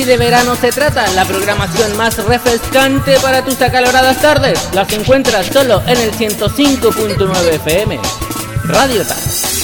Si de verano se trata, la programación más refrescante para tus acaloradas tardes las encuentras solo en el 105.9 FM. Radio TAS.